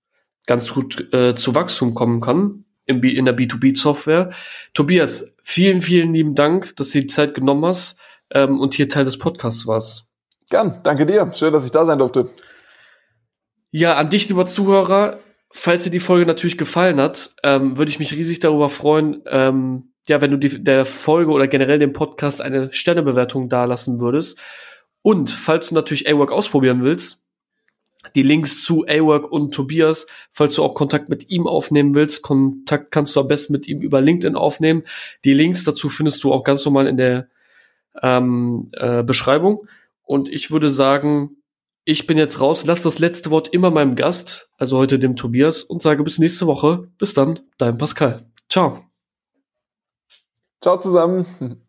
ganz gut äh, zu Wachstum kommen kann in, in der B2B-Software. Tobias, vielen, vielen lieben Dank, dass du die Zeit genommen hast ähm, und hier Teil des Podcasts warst. Gern, danke dir. Schön, dass ich da sein durfte. Ja, an dich, lieber Zuhörer, falls dir die Folge natürlich gefallen hat, ähm, würde ich mich riesig darüber freuen, ähm, ja, wenn du die, der Folge oder generell dem Podcast eine Sternebewertung dalassen würdest. Und falls du natürlich A-Work ausprobieren willst, die Links zu A-Work und Tobias, falls du auch Kontakt mit ihm aufnehmen willst, Kontakt kannst du am besten mit ihm über LinkedIn aufnehmen. Die Links dazu findest du auch ganz normal in der ähm, äh, Beschreibung. Und ich würde sagen, ich bin jetzt raus, lass das letzte Wort immer meinem Gast, also heute dem Tobias, und sage bis nächste Woche. Bis dann, dein Pascal. Ciao. Ciao zusammen.